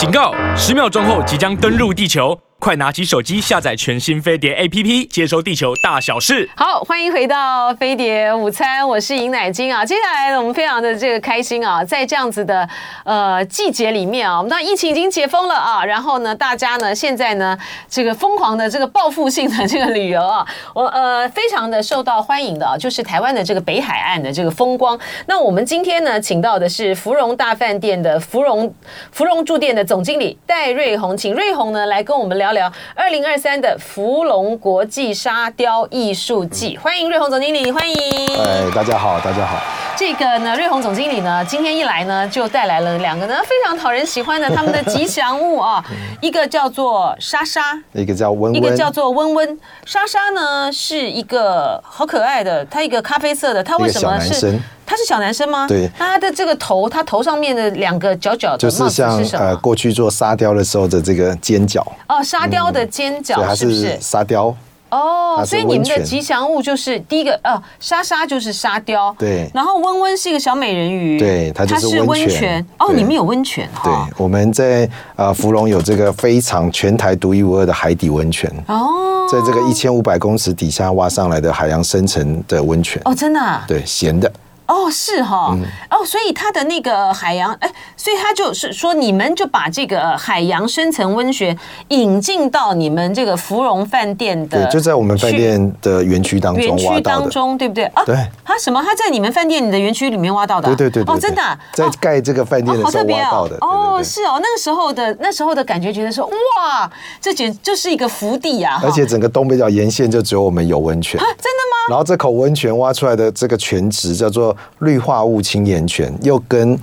警告！十秒钟后即将登陆地球。快拿起手机下载全新飞碟 APP，接收地球大小事。好，欢迎回到飞碟午餐，我是尹乃菁啊。接下来呢，我们非常的这个开心啊，在这样子的呃季节里面啊，我们当疫情已经解封了啊，然后呢，大家呢现在呢这个疯狂的这个报复性的这个旅游啊，我呃非常的受到欢迎的啊，就是台湾的这个北海岸的这个风光。那我们今天呢，请到的是芙蓉大饭店的芙蓉芙蓉住店的总经理戴瑞红，请瑞红呢来跟我们聊。聊二零二三的芙蓉国际沙雕艺术季，欢迎瑞红总经理，欢迎。哎，大家好，大家好。这个呢，瑞红总经理呢，今天一来呢，就带来了两个呢非常讨人喜欢的他们的吉祥物啊，一个叫做莎莎，一个叫温温，一个叫做温温。莎莎呢是一个好可爱的，它一个咖啡色的，它为什么是？他是小男生吗？对，他的这个头，他头上面的两个角角的帽子是什么？就是像呃，过去做沙雕的时候的这个尖角。哦，沙雕的尖角是不是？沙雕。哦，所以你们的吉祥物就是第一个，呃，莎莎就是沙雕，对。然后温温是一个小美人鱼，对，它就是温泉。哦，你们有温泉哈？对，我们在呃芙蓉有这个非常全台独一无二的海底温泉。哦，在这个一千五百公尺底下挖上来的海洋深层的温泉。哦，真的？对，咸的。哦，是哈，哦，嗯、哦，所以它的那个海洋，哎，所以他就是说，你们就把这个海洋深层温泉引进到你们这个芙蓉饭店的，对，就在我们饭店的园区当中，园区当中，对不对？啊，对，他什么？他在你们饭店的园区里面挖到的？对对对，对，哦，真的，在盖这个饭店的时候挖到的。哦，是哦，那个时候的那时候的感觉，觉得说，哇，这简就是一个福地啊！而且整个东北角沿线就只有我们有温泉，啊，真的吗？然后这口温泉挖出来的这个泉质叫做氯化物氢盐泉，又跟。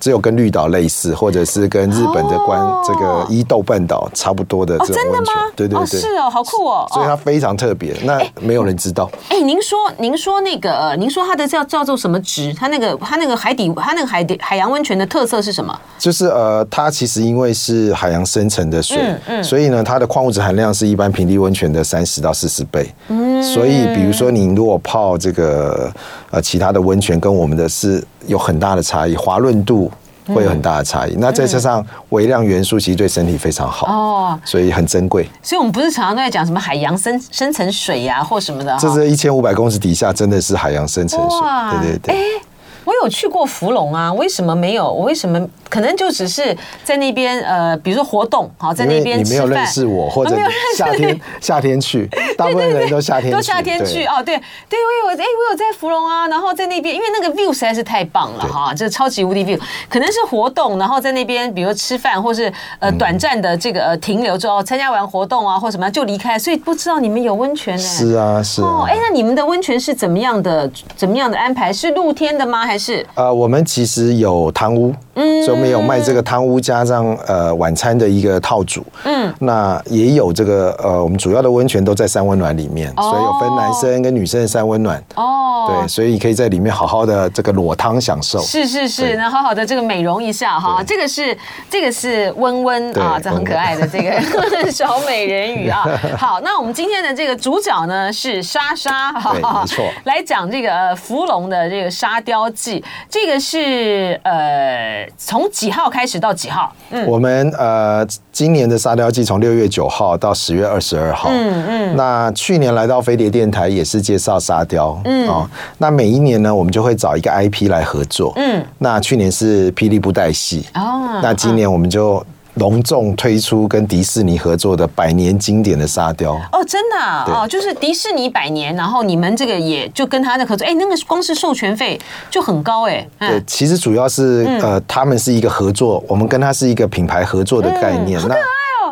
只有跟绿岛类似，或者是跟日本的关这个伊豆半岛差不多的这种温泉，真的吗？对对对，是哦，好酷哦，所以它非常特别，那没有人知道。哎，您说您说那个，您说它的叫叫做什么值？它那个它那个海底它那个海底海洋温泉的特色是什么？就是呃，它其实因为是海洋深层的水嗯，所以呢，它的矿物质含量是一般平地温泉的三十到四十倍。嗯，所以比如说你如果泡这个呃其他的温泉，跟我们的是有很大的差异，滑润度。会有很大的差异，那再加上微量元素，其实对身体非常好哦，所以很珍贵。所以，我们不是常常都在讲什么海洋深深层水呀，或什么的。这是一千五百公尺底下，真的是海洋深层水。对对对。我有去过福隆啊，为什么没有？我为什么可能就只是在那边呃，比如说活动，好在那边。你没有认识我，或者夏天夏天去，大部分人都夏天都夏天去哦。对对，我有哎，我有在芙蓉啊，然后在那边，因为那个 view 实在是太棒了哈，这超级无敌 view。可能是活动，然后在那边，比如说吃饭，或是呃短暂的这个呃停留之后，参加完活动啊，或什么就离开，所以不知道你们有温泉呢。是啊，是哦。哎，那你们的温泉是怎么样的？怎么样的安排？是露天的吗？还是？呃，我们其实有汤屋，嗯，所以我们有卖这个汤屋加上呃晚餐的一个套组，嗯，那也有这个呃，我们主要的温泉都在三温暖里面，所以有分男生跟女生的三温暖，哦，对，所以你可以在里面好好的这个裸汤享受，是是是，能好好的这个美容一下哈，这个是这个是温温啊，这很可爱的这个 小美人鱼啊，好，那我们今天的这个主角呢是莎莎，哈，没错，来讲这个芙蓉的这个沙雕记。这个是呃，从几号开始到几号？嗯，我们呃，今年的沙雕季从六月九号到十月二十二号。嗯嗯。那去年来到飞碟电台也是介绍沙雕。嗯。哦，那每一年呢，我们就会找一个 IP 来合作。嗯。那去年是霹雳布袋戏。哦。那今年我们就。隆重推出跟迪士尼合作的百年经典的沙雕哦，真的哦，就是迪士尼百年，然后你们这个也就跟他的合作，哎，那个光是授权费就很高哎。对，其实主要是呃，他们是一个合作，我们跟他是一个品牌合作的概念。那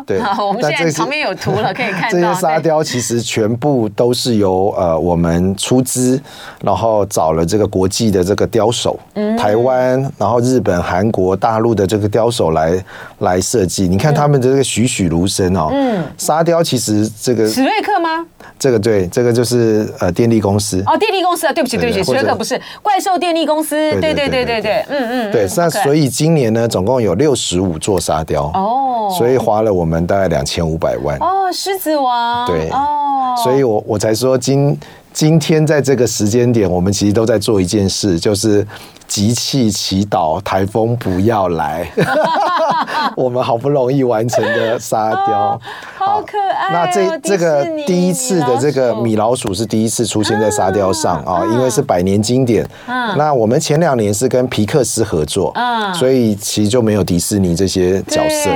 对，我们现在旁边有图了，可以看到 这些沙雕其实全部都是由呃我们出资，然后找了这个国际的这个雕手，嗯台湾，然后日本、韩国、大陆的这个雕手来来设计。你看他们的这个栩栩如生哦。嗯，沙雕其实这个史瑞克吗？这个对，这个就是呃电力公司。哦，电力公司啊，对不起对不起，这个不是怪兽电力公司，对对对对对，嗯嗯，对，那所以今年呢，总共有六十五座沙雕哦，所以花了我们大概两千五百万。哦，狮子王对哦，所以我我才说今今天在这个时间点，我们其实都在做一件事，就是集气祈祷台风不要来。我们好不容易完成的沙雕，哦、好可爱、哦。那这这个第一次的这个米老鼠是第一次出现在沙雕上啊、嗯，因为是百年经典。嗯，那我们前两年是跟皮克斯合作，嗯，所以其实就没有迪士尼这些角色。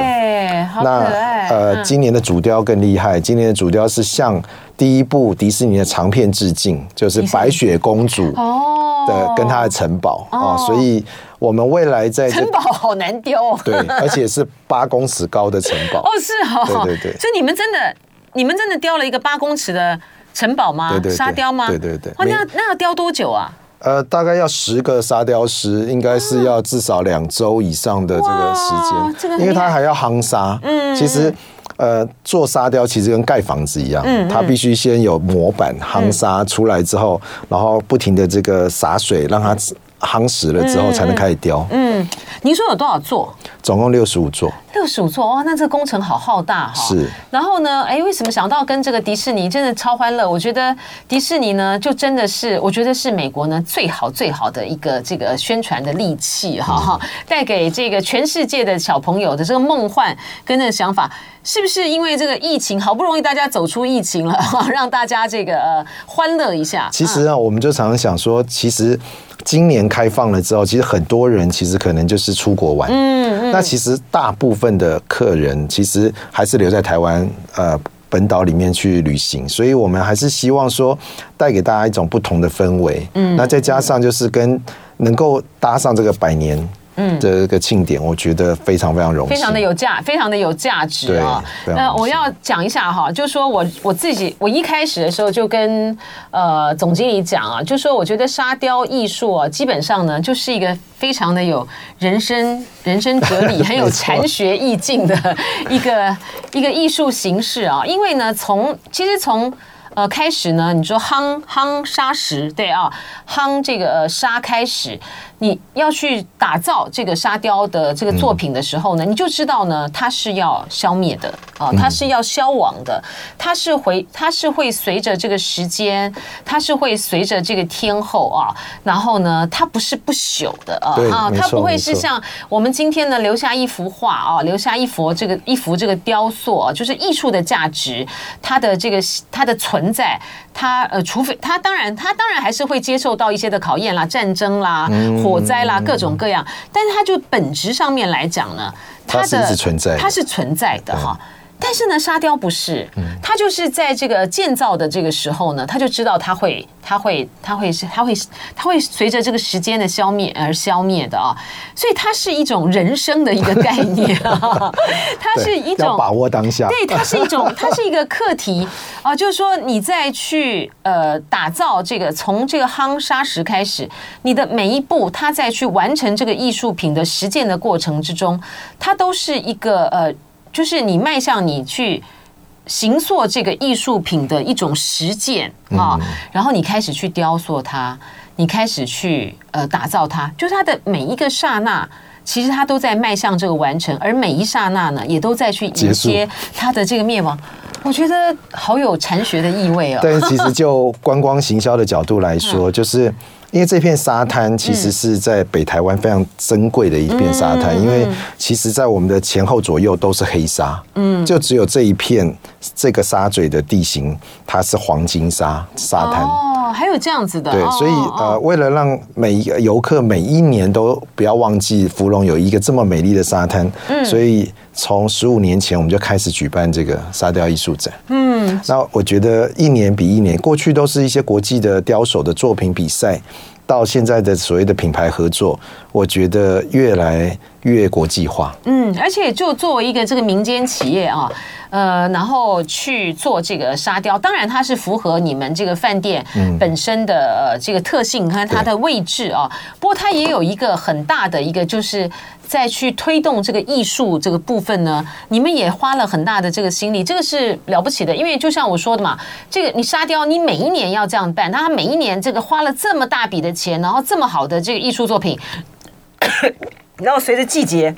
那呃，今年的主雕更厉害，今年的主雕是向第一部迪士尼的长片致敬，就是白雪公主哦。的跟她的城堡啊，所以。我们未来在城堡好难雕哦，对，而且是八公尺高的城堡。哦，是哦，对对对，所以你们真的，你们真的雕了一个八公尺的城堡吗？对对，沙雕吗？对对对，哦，那那要雕多久啊？呃，大概要十个沙雕师，应该是要至少两周以上的这个时间，因为它还要夯沙。嗯，其实呃，做沙雕其实跟盖房子一样，嗯，它必须先有模板夯沙出来之后，然后不停的这个洒水让它。夯实了之后才能开始雕。嗯，您说有多少座？总共六十五座。六十五座哇，那这个工程好浩大哈。是。然后呢，哎，为什么想到跟这个迪士尼真的超欢乐？我觉得迪士尼呢，就真的是我觉得是美国呢最好最好的一个这个宣传的利器哈哈，带给这个全世界的小朋友的这个梦幻跟那个想法，是不是因为这个疫情好不容易大家走出疫情了，让大家这个呃欢乐一下？其实啊，我们就常常想说，其实。今年开放了之后，其实很多人其实可能就是出国玩。嗯嗯。那其实大部分的客人其实还是留在台湾呃本岛里面去旅行，所以我们还是希望说带给大家一种不同的氛围。嗯。那再加上就是跟能够搭上这个百年。嗯，这个庆典我觉得非常非常荣幸，非常的有价，非常的有价值啊。那我要讲一下哈，就是说我我自己，我一开始的时候就跟呃总经理讲啊，就是说我觉得沙雕艺术啊，基本上呢就是一个非常的有人生人生哲理，很有禅学意境的 一个一个艺术形式啊。因为呢，从其实从呃开始呢，你说夯夯沙石，对啊，夯这个沙开始。你要去打造这个沙雕的这个作品的时候呢，你就知道呢，它是要消灭的啊，它是要消亡的，它是会，它是会随着这个时间，它是会随着这个天后啊，然后呢，它不是不朽的啊啊，它不会是像我们今天呢留下一幅画啊，留下一幅这个一幅这个雕塑啊，就是艺术的价值，它的这个它的存在，它呃，除非它当然它当然还是会接受到一些的考验啦，战争啦，火灾啦，各种各样，但是它就本质上面来讲呢，它的它是存在，它是存在的哈。但是呢，沙雕不是，它就是在这个建造的这个时候呢，他就知道它会，它会，它会是，它会，它会随着这个时间的消灭而消灭的啊。所以它是一种人生的一个概念啊，它是一种把握当下，对，它是一种，它是一个课题啊，就是说你在去呃打造这个从这个夯沙石开始，你的每一步，它在去完成这个艺术品的实践的过程之中，它都是一个呃。就是你迈向你去行塑这个艺术品的一种实践啊，然后你开始去雕塑它，你开始去呃打造它，就是它的每一个刹那，其实它都在迈向这个完成，而每一刹那呢，也都在去迎接它的这个灭亡。我觉得好有禅学的意味哦。但是其实 就观光行销的角度来说，就是。因为这片沙滩其实是在北台湾非常珍贵的一片沙滩，因为其实在我们的前后左右都是黑沙，嗯，就只有这一片这个沙嘴的地形，它是黄金沙沙滩。哦，还有这样子的。对，所以呃，为了让每一个游客每一年都不要忘记芙蓉有一个这么美丽的沙滩，嗯，所以从十五年前我们就开始举办这个沙雕艺术展，嗯，那我觉得一年比一年，过去都是一些国际的雕手的作品比赛。到现在的所谓的品牌合作，我觉得越来越国际化。嗯，而且就作为一个这个民间企业啊，呃，然后去做这个沙雕，当然它是符合你们这个饭店本身的呃这个特性和它的位置啊。不过它也有一个很大的一个就是。在去推动这个艺术这个部分呢，你们也花了很大的这个心力，这个是了不起的。因为就像我说的嘛，这个你沙雕，你每一年要这样办，那他每一年这个花了这么大笔的钱，然后这么好的这个艺术作品，然后随着季节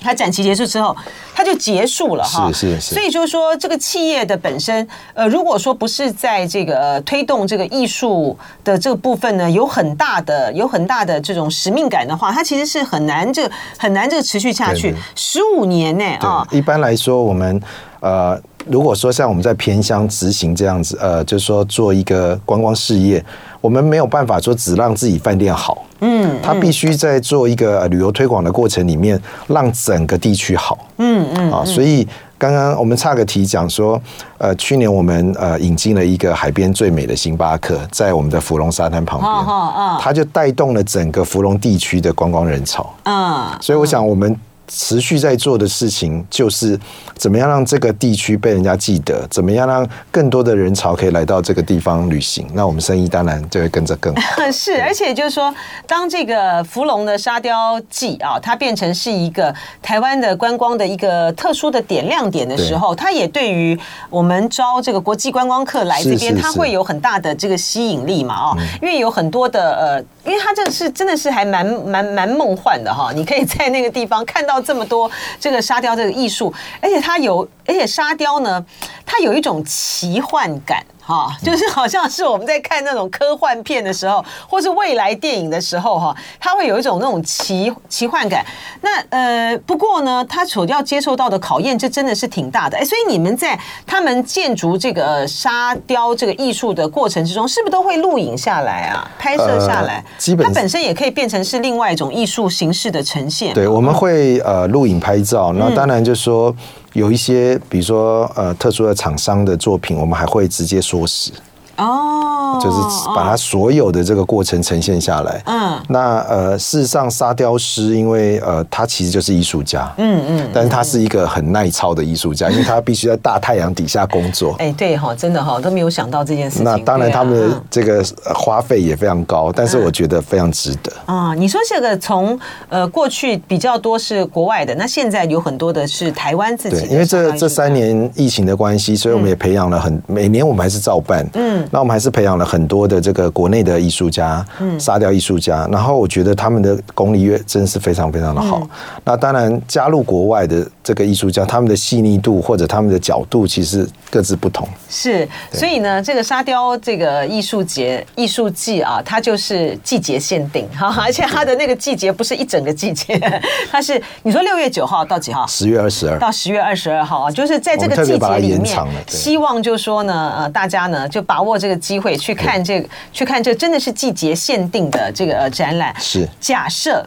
它展期结束之后，它就结束了哈。是是是。所以就是说，这个企业的本身，呃，如果说不是在这个推动这个艺术的这个部分呢，有很大的、有很大的这种使命感的话，它其实是很难这个很难这个持续下去。十五年呢啊！一般来说，我们呃，如果说像我们在偏乡执行这样子，呃，就是说做一个观光事业，我们没有办法说只让自己饭店好。嗯，他必须在做一个旅游推广的过程里面，让整个地区好。嗯嗯啊，所以刚刚我们差个题讲说，呃，去年我们呃引进了一个海边最美的星巴克，在我们的芙蓉沙滩旁边，啊，它就带动了整个芙蓉地区的观光人潮。啊，所以我想我们。持续在做的事情就是怎么样让这个地区被人家记得，怎么样让更多的人潮可以来到这个地方旅行，那我们生意当然就会跟着更好。是，而且就是说，当这个芙蓉的沙雕季啊，它变成是一个台湾的观光的一个特殊的点亮点的时候，它也对于我们招这个国际观光客来这边，它会有很大的这个吸引力嘛？啊，因为有很多的呃，因为它这个是真的是还蛮蛮蛮梦幻的哈，你可以在那个地方看到。这么多这个沙雕这个艺术，而且它有，而且沙雕呢，它有一种奇幻感。哈，就是好像是我们在看那种科幻片的时候，或是未来电影的时候，哈，它会有一种那种奇奇幻感。那呃，不过呢，它所要接受到的考验，这真的是挺大的。哎，所以你们在他们建筑这个沙雕这个艺术的过程之中，是不是都会录影下来啊？拍摄下来，呃、基本它本身也可以变成是另外一种艺术形式的呈现。对，我们会呃录影拍照，那当然就是说。嗯有一些，比如说呃，特殊的厂商的作品，我们还会直接缩时。哦，就是把它所有的这个过程呈现下来。嗯，那呃，事实上沙雕师，因为呃，他其实就是艺术家。嗯嗯，但是他是一个很耐操的艺术家，因为他必须在大太阳底下工作。哎，对哈，真的哈，都没有想到这件事情。那当然，他们的这个花费也非常高，但是我觉得非常值得。啊，你说这个从呃过去比较多是国外的，那现在有很多的是台湾自己。对，因为这这三年疫情的关系，所以我们也培养了很每年我们还是照办。嗯。那我们还是培养了很多的这个国内的艺术家，嗯，沙雕艺术家。然后我觉得他们的功力也真是非常非常的好。那当然加入国外的这个艺术家，他们的细腻度或者他们的角度其实各自不同。是，所以呢，这个沙雕这个艺术节艺术季啊，它就是季节限定哈，而且它的那个季节不是一整个季节，它是你说六月九号到几号？十月二十二到十月二十二号啊，就是在这个季节里面，希望就说呢，呃，大家呢就把握。这个机会去看这个，去看这真的是季节限定的这个展览。是假设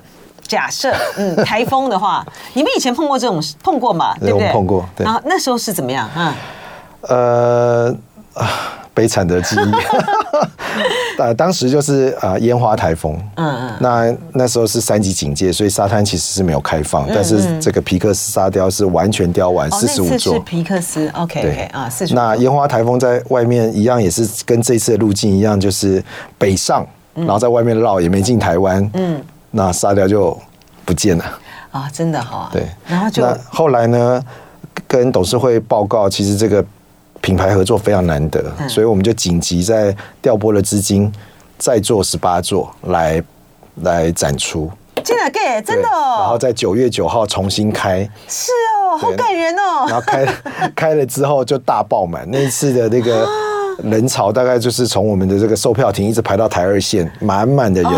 假设，嗯，台风的话，你们以前碰过这种碰过吗？对不对？碰过。对。然后那时候是怎么样？嗯，呃。悲惨的记忆，呃，当时就是啊，烟花台风，嗯嗯，那那时候是三级警戒，所以沙滩其实是没有开放，但是这个皮克斯沙雕是完全雕完四十五座，是皮克斯，OK，对啊，四十五。那烟花台风在外面一样，也是跟这次的路径一样，就是北上，然后在外面绕，也没进台湾，嗯，那沙雕就不见了啊，真的哈，对，然后就后来呢，跟董事会报告，其实这个。品牌合作非常难得，所以我们就紧急在调拨了资金，再做十八座来来展出。真的，给真的哦。然后在九月九号重新开。是哦，好感人哦。然后开 开了之后就大爆满，那一次的那个人潮大概就是从我们的这个售票亭一直排到台二线，满满的人。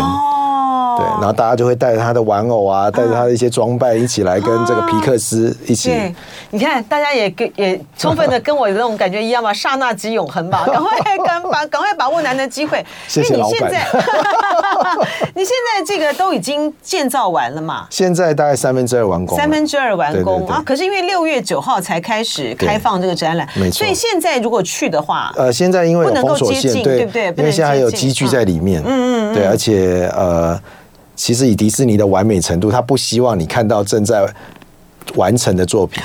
对，然后大家就会带着他的玩偶啊，带着他的一些装扮一起来跟这个皮克斯一起。对，你看，大家也跟也充分的跟我的那种感觉一样嘛，刹那即永恒吧，赶快赶把赶快把握难得机会。谢谢你现在，你现在这个都已经建造完了嘛？现在大概三分之二完工。三分之二完工啊！可是因为六月九号才开始开放这个展览，没错。所以现在如果去的话，呃，现在因为有封锁线，对不对？因为现在还有积聚在里面，嗯嗯，对，而且呃。其实以迪士尼的完美程度，他不希望你看到正在完成的作品。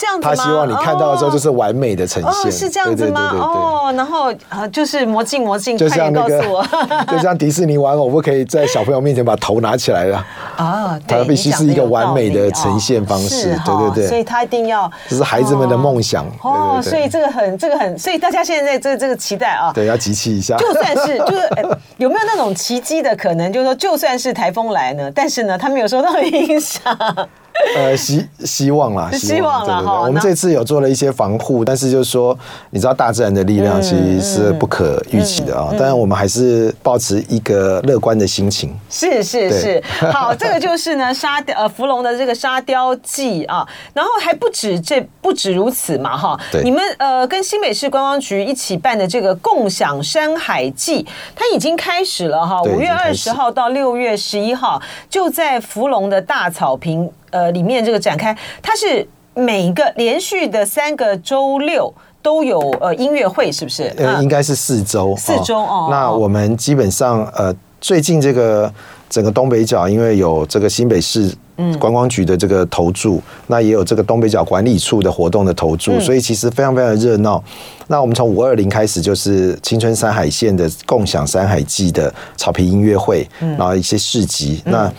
这样子吗？他希望你看到的时候就是完美的呈现。哦，是这样子吗？哦，然后呃，就是魔镜魔镜，快点告诉我，就像 迪士尼玩偶不可以在小朋友面前把头拿起来了啊，它必须是一个完美的呈现方式。对对对，所以他一定要，这是孩子们的梦想。哦，所以这个很这个很，所以大家现在这这个期待啊，对，要集气一下。就算是 就是有没有那种奇迹的可能，就是说就算是台风来呢，但是呢，他没有受到影响。呃，希希望啦，希望啦哈。我们这次有做了一些防护，但是就是说，你知道大自然的力量其实是不可预期的啊。但是我们还是保持一个乐观的心情。是是是，好，这个就是呢沙雕呃芙蓉的这个沙雕季啊，然后还不止这不止如此嘛哈。你们呃跟新北市观光局一起办的这个共享山海季，它已经开始了哈，五月二十号到六月十一号就在芙蓉的大草坪。呃，里面这个展开，它是每个连续的三个周六都有呃音乐会，是不是？呃，应该是四周，四周哦。那我们基本上呃，最近这个整个东北角，因为有这个新北市。观光局的这个投注，那也有这个东北角管理处的活动的投注，所以其实非常非常的热闹。那我们从五二零开始，就是青春山海线的共享山海季的草坪音乐会，然后一些市集。那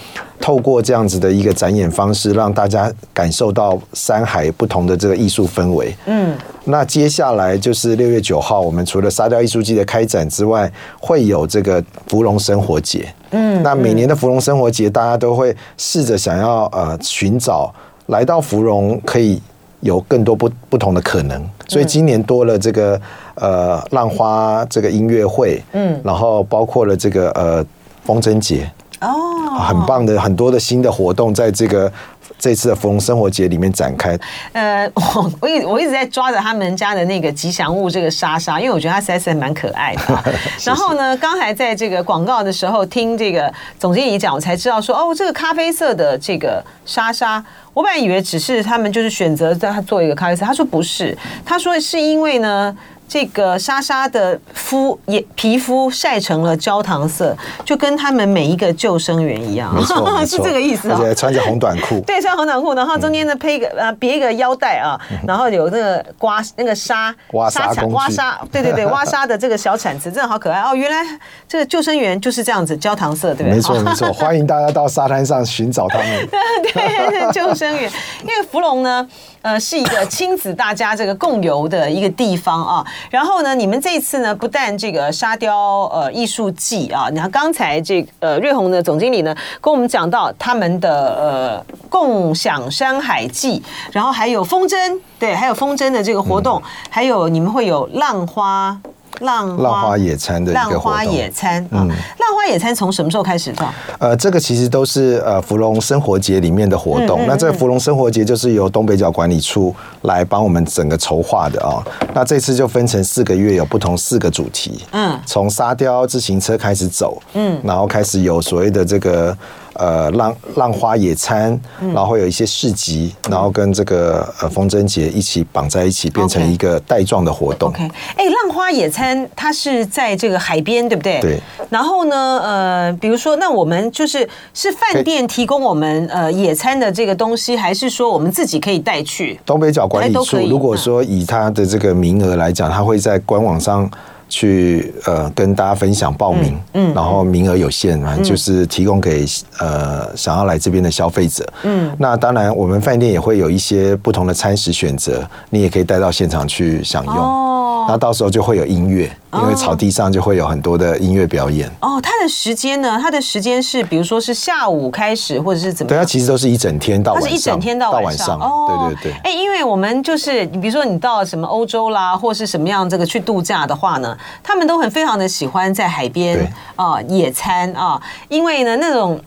透过这样子的一个展演方式，让大家感受到山海不同的这个艺术氛围。嗯，那接下来就是六月九号，我们除了沙雕艺术季的开展之外，会有这个芙蓉生活节。嗯，那每年的芙蓉生活节，大家都会试着想要呃寻找来到芙蓉可以有更多不不同的可能，所以今年多了这个呃浪花这个音乐会，嗯，然后包括了这个呃风筝节，哦，很棒的很多的新的活动在这个。这次的福隆生活节里面展开，呃，我我一我一直在抓着他们家的那个吉祥物这个莎莎，因为我觉得它实在是蛮可爱的。然后呢，刚才在这个广告的时候听这个总经理讲，我才知道说，哦，这个咖啡色的这个莎莎，我本来以为只是他们就是选择在他做一个咖啡色，他说不是，他说是因为呢。这个莎莎的肤也皮肤晒成了焦糖色，就跟他们每一个救生员一样，是这个意思啊。而且穿着红短裤，对，穿红短裤，然后中间呢配一个呃别一个腰带啊，然后有那个刮那个沙挖沙工具，挖沙，对对对，挖沙 的这个小铲子，真的好可爱哦。原来这个救生员就是这样子，焦糖色，对不对？没错没错，欢迎大家到沙滩上寻找他们。对，救生员，因为福隆呢。呃，是一个亲子大家这个共游的一个地方啊。然后呢，你们这次呢，不但这个沙雕呃艺术季啊，你看刚才这个呃瑞虹的总经理呢，跟我们讲到他们的呃共享山海季，然后还有风筝，对，还有风筝的这个活动，嗯、还有你们会有浪花。浪花，浪花野餐的一个浪花野餐，嗯，浪花野餐从什么时候开始的？呃，这个其实都是呃芙蓉生活节里面的活动。嗯嗯嗯，那这个芙蓉生活节就是由东北角管理处来帮我们整个筹划的啊。那这次就分成四个月，有不同四个主题。嗯，从沙雕自行车开始走，嗯，然后开始有所谓的这个。呃，浪浪花野餐，然后会有一些市集，嗯、然后跟这个呃风筝节一起绑在一起，变成一个带状的活动。OK，哎、欸，浪花野餐它是在这个海边，对不对？对。然后呢，呃，比如说，那我们就是是饭店提供我们呃野餐的这个东西，还是说我们自己可以带去？东北角管理处如果说以他的这个名额来讲，他会在官网上。去呃跟大家分享报名，嗯，然后名额有限嘛，就是提供给呃想要来这边的消费者，嗯，那当然我们饭店也会有一些不同的餐食选择，你也可以带到现场去享用，哦，那到时候就会有音乐。因为草地上就会有很多的音乐表演哦。它的时间呢？它的时间是，比如说是下午开始，或者是怎么样？对，它其实都是一整天到晚上，它是一整天到晚上。哦，对对对。哎，因为我们就是，你比如说你到什么欧洲啦，或是什么样这个去度假的话呢，他们都很非常的喜欢在海边啊野餐啊，因为呢那种。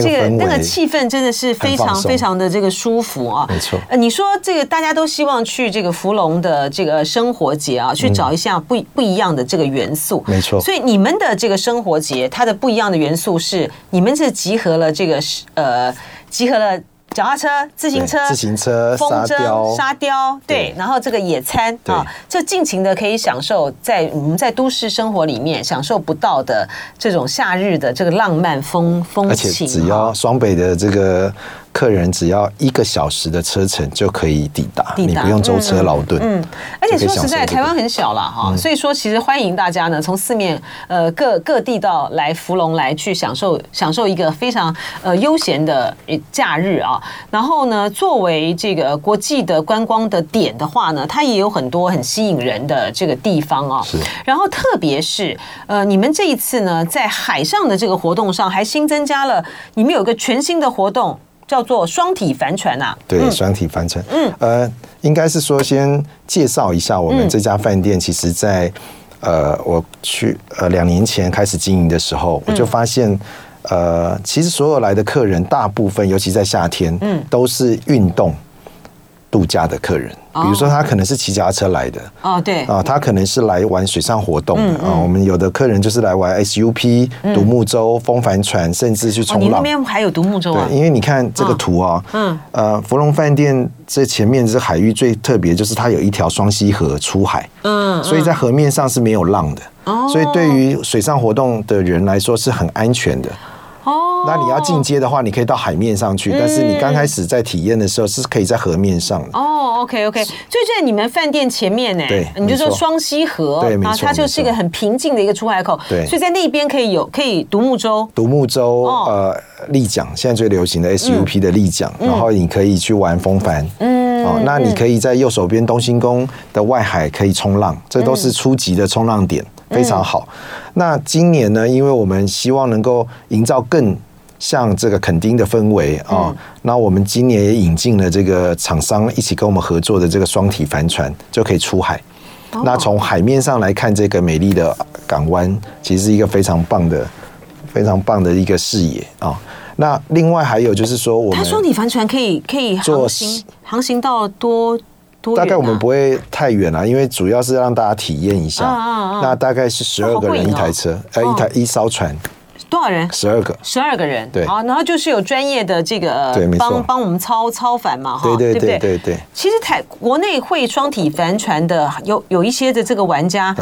这个那个气氛真的是非常非常的这个舒服啊，没错。呃，你说这个大家都希望去这个福隆的这个生活节啊，去找一下不不一样的这个元素，没错。所以你们的这个生活节，它的不一样的元素是，你们是集合了这个呃，集合了。脚踏车、自行车、自行车、风筝、沙雕，对，对，然后这个野餐啊，就尽情的可以享受在我们在都市生活里面享受不到的这种夏日的这个浪漫风风情，而且只要双北的这个。客人只要一个小时的车程就可以抵达，你不用舟车劳顿。嗯，而且说实在，台湾很小了哈，所以说其实欢迎大家呢从四面呃各各地到来福隆来去享受享受一个非常呃悠闲的假日啊。然后呢，作为这个国际的观光的点的话呢，它也有很多很吸引人的这个地方啊。是。然后特别是呃，你们这一次呢在海上的这个活动上还新增加了，你们有个全新的活动。叫做双体帆船啊。对，双体帆船。嗯，呃，应该是说先介绍一下我们这家饭店。其实在，在呃，我去呃两年前开始经营的时候，我就发现，呃，其实所有来的客人，大部分尤其在夏天，嗯，都是运动度假的客人。比如说，他可能是骑脚踏车来的哦，对啊，他可能是来玩水上活动的啊。我们有的客人就是来玩 SUP、独木舟、风帆船，甚至去冲浪。你那边还有独木舟啊？对，因为你看这个图啊，嗯，呃，福隆饭店这前面这海域最特别，就是它有一条双溪河出海，嗯，所以在河面上是没有浪的，所以对于水上活动的人来说是很安全的。哦，那你要进阶的话，你可以到海面上去，但是你刚开始在体验的时候是可以在河面上的。哦，OK OK，就在你们饭店前面呢，对，你就说双溪河，对，没错，它就是一个很平静的一个出海口，对，所以在那边可以有可以独木舟，独木舟，呃，立桨，现在最流行的 SUP 的立桨，然后你可以去玩风帆，嗯，哦，那你可以在右手边东兴宫的外海可以冲浪，这都是初级的冲浪点，非常好。那今年呢，因为我们希望能够营造更像这个垦丁的氛围啊，那我们今年也引进了这个厂商一起跟我们合作的这个双体帆船，就可以出海。那从海面上来看，这个美丽的港湾，其实是一个非常棒的、非常棒的一个视野啊。那另外还有就是说，我们它双体帆船可以可以航行航行到多大概我们不会太远了，因为主要是让大家体验一下。那大概是十二个人一台车，呃，一台一艘船。多少人？十二个，十二个人。对，好，然后就是有专业的这个对，帮帮我们操操帆嘛，哈，对对对对。其实台国内会双体帆船的有有一些的这个玩家，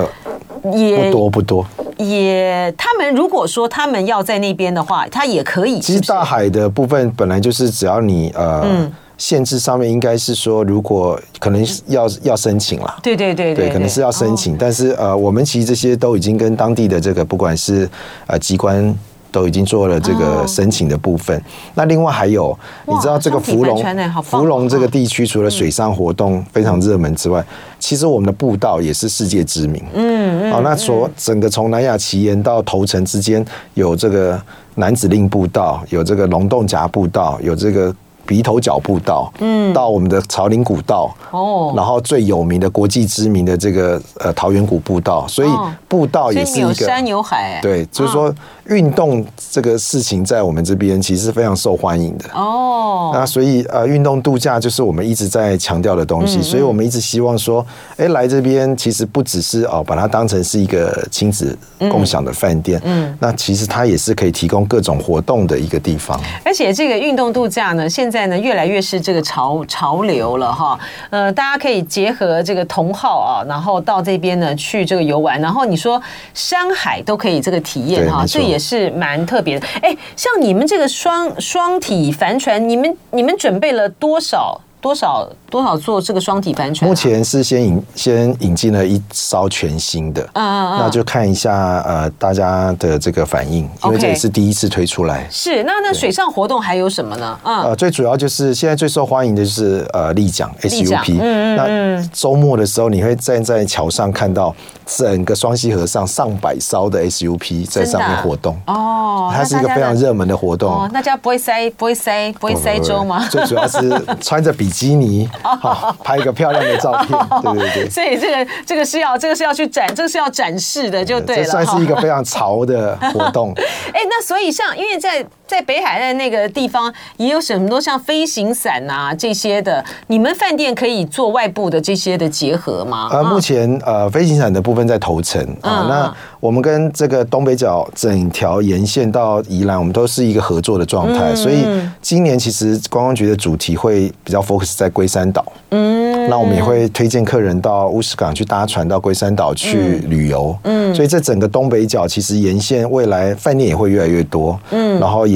也不多不多。也他们如果说他们要在那边的话，他也可以。其实大海的部分本来就是只要你呃限制上面应该是说，如果可能要要申请了，对对对对，可能是要申请。但是呃，我们其实这些都已经跟当地的这个不管是呃机关。都已经做了这个申请的部分。那另外还有，你知道这个芙蓉芙蓉这个地区除了水上活动非常热门之外，其实我们的步道也是世界知名。嗯，好，那所整个从南亚奇岩到头城之间有这个南子令步道，有这个龙洞夹步道，有这个。鼻头角步道，嗯，到我们的朝林古道，哦，然后最有名的国际知名的这个呃桃源谷步道，所以步道也是一个有山有海，对，就是说运动这个事情在我们这边其实是非常受欢迎的。哦。那所以呃，运动度假就是我们一直在强调的东西，所以我们一直希望说，哎，来这边其实不只是哦把它当成是一个亲子共享的饭店，嗯，那其实它也是可以提供各种活动的一个地方。而且这个运动度假呢，现在。现在呢，越来越是这个潮潮流了哈。呃，大家可以结合这个同号啊，然后到这边呢去这个游玩。然后你说山海都可以这个体验哈，这也是蛮特别的。哎，像你们这个双双体帆船，你们你们准备了多少？多少多少座这个双体帆船？目前是先引先引进了一艘全新的，嗯嗯嗯，那就看一下呃大家的这个反应，因为这也是第一次推出来。是，那那水上活动还有什么呢？嗯，呃，最主要就是现在最受欢迎的就是呃立桨 SUP，嗯嗯，那周末的时候你会站在桥上看到整个双溪河上上百艘的 SUP 在上面活动哦，它是一个非常热门的活动。哦，大家不会塞不会塞不会塞舟吗？最主要是穿着比基尼，好拍一个漂亮的照片，对对对。所以这个这个是要这个是要去展，这个是要展示的，就对了。这算是一个非常潮的活动。哎，那所以像因为在在北海岸那个地方，也有很多像飞行伞啊这些的，你们饭店可以做外部的这些的结合吗？呃，目前呃飞行伞的部分在头城啊，那我们跟这个东北角整条沿线到宜兰，我们都是一个合作的状态，所以今年其实观光局的主题会比较 focus 在龟山岛，嗯，那我们也会推荐客人到乌石港去搭船到龟山岛去旅游，嗯，所以这整个东北角其实沿线未来饭店也会越来越多，嗯，然后也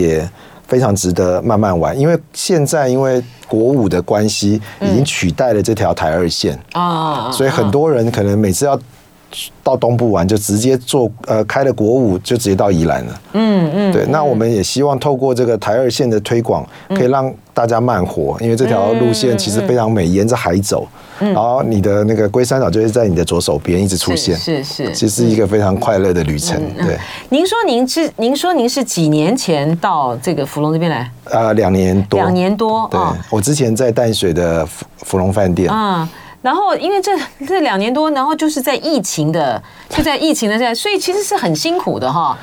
非常值得慢慢玩，因为现在因为国五的关系已经取代了这条台二线啊，所以很多人可能每次要到东部玩就直接坐呃开了国五就直接到宜兰了，嗯嗯，对，那我们也希望透过这个台二线的推广，可以让大家慢活，因为这条路线其实非常美，沿着海走，然后你的那个龟山岛就会在你的左手边一直出现，是是，其实是一个非常快乐的旅程。对，您说您是您说您是几年前到这个芙蓉这边来？呃，两年多，两年多。对，我之前在淡水的芙芙蓉饭店啊。然后，因为这这两年多，然后就是在疫情的，就在疫情的在，所以其实是很辛苦的哈。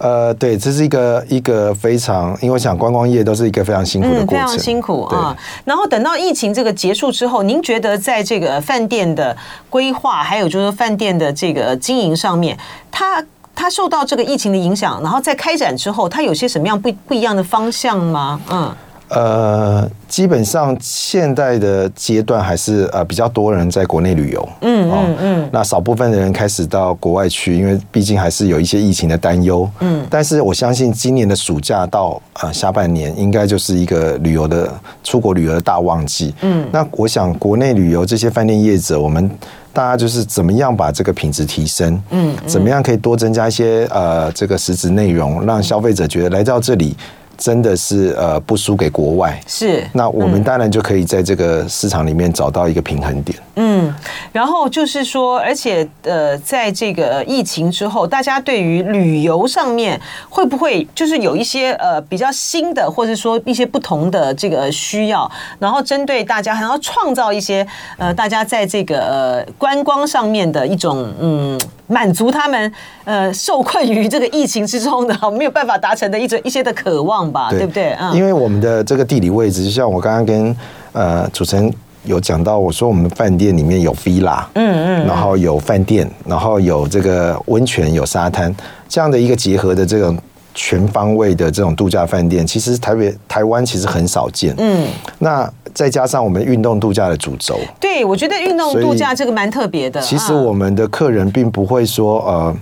呃，对，这是一个一个非常，因为我想观光业都是一个非常辛苦的过程，嗯、非常辛苦啊。然后等到疫情这个结束之后，您觉得在这个饭店的规划，还有就是饭店的这个经营上面，它它受到这个疫情的影响，然后在开展之后，它有些什么样不不一样的方向吗？嗯。呃，基本上现在的阶段还是呃比较多人在国内旅游，嗯嗯嗯，那少部分的人开始到国外去，因为毕竟还是有一些疫情的担忧，嗯，但是我相信今年的暑假到呃下半年应该就是一个旅游的出国旅游的大旺季，嗯，那我想国内旅游这些饭店业者，我们大家就是怎么样把这个品质提升，嗯，怎么样可以多增加一些呃这个实质内容，让消费者觉得来到这里。真的是呃不输给国外，是。那我们当然就可以在这个市场里面找到一个平衡点。嗯，然后就是说，而且呃，在这个疫情之后，大家对于旅游上面会不会就是有一些呃比较新的，或者说一些不同的这个需要，然后针对大家还要创造一些呃大家在这个呃观光上面的一种嗯。满足他们呃受困于这个疫情之中的没有办法达成的一种一些的渴望吧，对，对不对？嗯，因为我们的这个地理位置，就像我刚刚跟呃主持人有讲到，我说我们饭店里面有 villa，嗯嗯，然后有饭店，然后有这个温泉，有沙滩，这样的一个结合的这种。全方位的这种度假饭店，其实台北、台湾其实很少见。嗯，那再加上我们运动度假的主轴，对，我觉得运动度假这个蛮特别的。其实我们的客人并不会说呃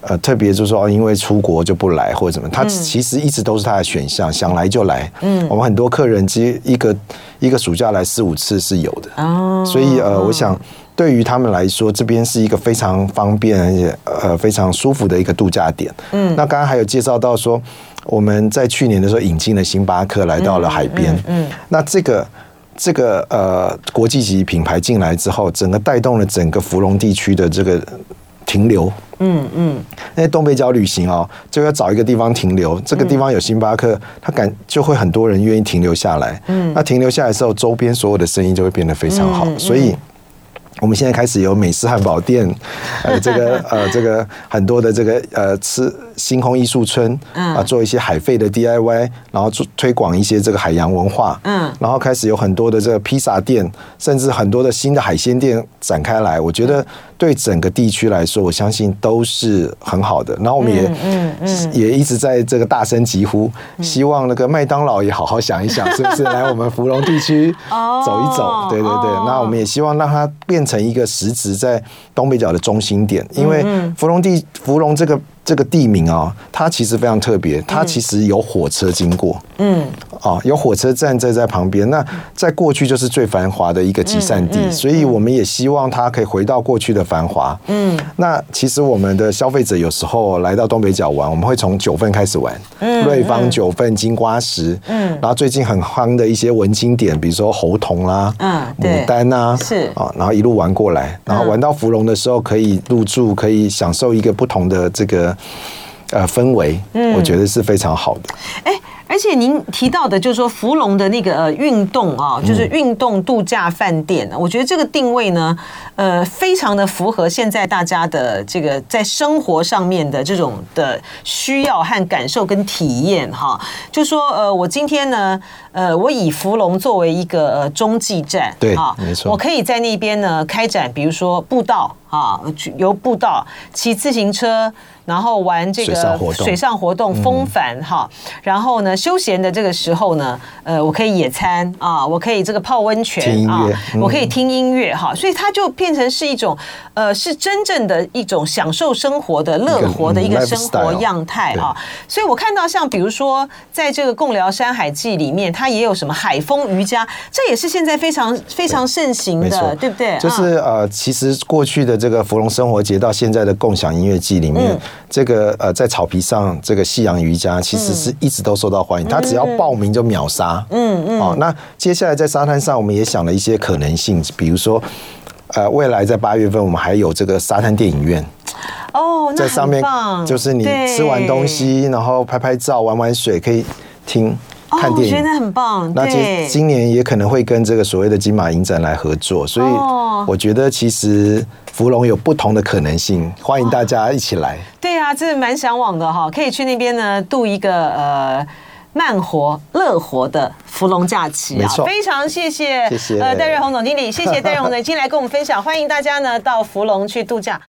呃特别就是说哦，因为出国就不来或者怎么，他其实一直都是他的选项，想来就来。嗯，我们很多客人其实一个一个暑假来四五次是有的。哦，所以呃，我想。对于他们来说，这边是一个非常方便而且呃非常舒服的一个度假点。嗯，那刚刚还有介绍到说，我们在去年的时候引进了星巴克来到了海边。嗯，嗯，嗯，那这个这个呃国际级品牌进来之后，整个带动了整个芙蓉地区的这个停留。嗯嗯，那东北角旅行哦，就要找一个地方停留，这个地方有星巴克，他感就会很多人愿意停留下来。嗯，那停留下来之后，周边所有的生意就会变得非常好，所以。我们现在开始有美式汉堡店，呃，这个 呃，这个很多的这个呃，吃星空艺术村，啊，做一些海费的 DIY，然后做推广一些这个海洋文化，嗯，然后开始有很多的这个披萨店，甚至很多的新的海鲜店展开来，我觉得。对整个地区来说，我相信都是很好的。然后我们也嗯嗯也一直在这个大声疾呼，希望那个麦当劳也好好想一想，是不是来我们芙蓉地区走一走？对对对。那我们也希望让它变成一个实质在东北角的中心点，因为芙蓉地芙蓉这个。这个地名啊，它其实非常特别，它其实有火车经过，嗯，啊，有火车站在在旁边。那在过去就是最繁华的一个集散地，所以我们也希望它可以回到过去的繁华。嗯，那其实我们的消费者有时候来到东北角玩，我们会从九份开始玩，嗯，瑞芳、九份、金瓜石，嗯，然后最近很夯的一些文青点，比如说猴硐啦，嗯，牡丹啊，是啊，然后一路玩过来，然后玩到芙蓉的时候可以入住，可以享受一个不同的这个。呃，氛围，我觉得是非常好的。哎、嗯，而且您提到的，就是说芙蓉的那个呃运动啊，就是运动度假饭店，嗯、我觉得这个定位呢，呃，非常的符合现在大家的这个在生活上面的这种的需要和感受跟体验哈。就说呃，我今天呢，呃，我以芙蓉作为一个呃中继站，对啊，没错，我可以在那边呢开展，比如说步道啊，游步道，骑自行车。然后玩这个水上活动，风帆哈。然后呢，休闲的这个时候呢，呃，我可以野餐啊，我可以这个泡温泉啊，我可以听音乐哈。所以它就变成是一种呃，是真正的一种享受生活的乐活的一个生活样态啊。所以我看到像比如说，在这个共聊山海记里面，它也有什么海风瑜伽，这也是现在非常非常盛行的，对不对？就是呃，其实过去的这个芙蓉生活节到现在的共享音乐季里面。这个呃，在草皮上这个夕阳瑜伽，其实是一直都受到欢迎，他只要报名就秒杀。嗯嗯。哦，那接下来在沙滩上，我们也想了一些可能性，比如说，呃，未来在八月份，我们还有这个沙滩电影院。哦，在上面就是你吃完东西，然后拍拍照、玩玩水，可以听看电影，真的很棒。那今今年也可能会跟这个所谓的金马影展来合作，所以我觉得其实福隆有不同的可能性，欢迎大家一起来。对啊，这蛮向往的哈，可以去那边呢度一个呃。慢活乐活的福隆假期啊，非常谢谢，谢谢呃戴瑞红总经理，谢谢戴瑞红总经理来跟我们分享，欢迎大家呢到福隆去度假。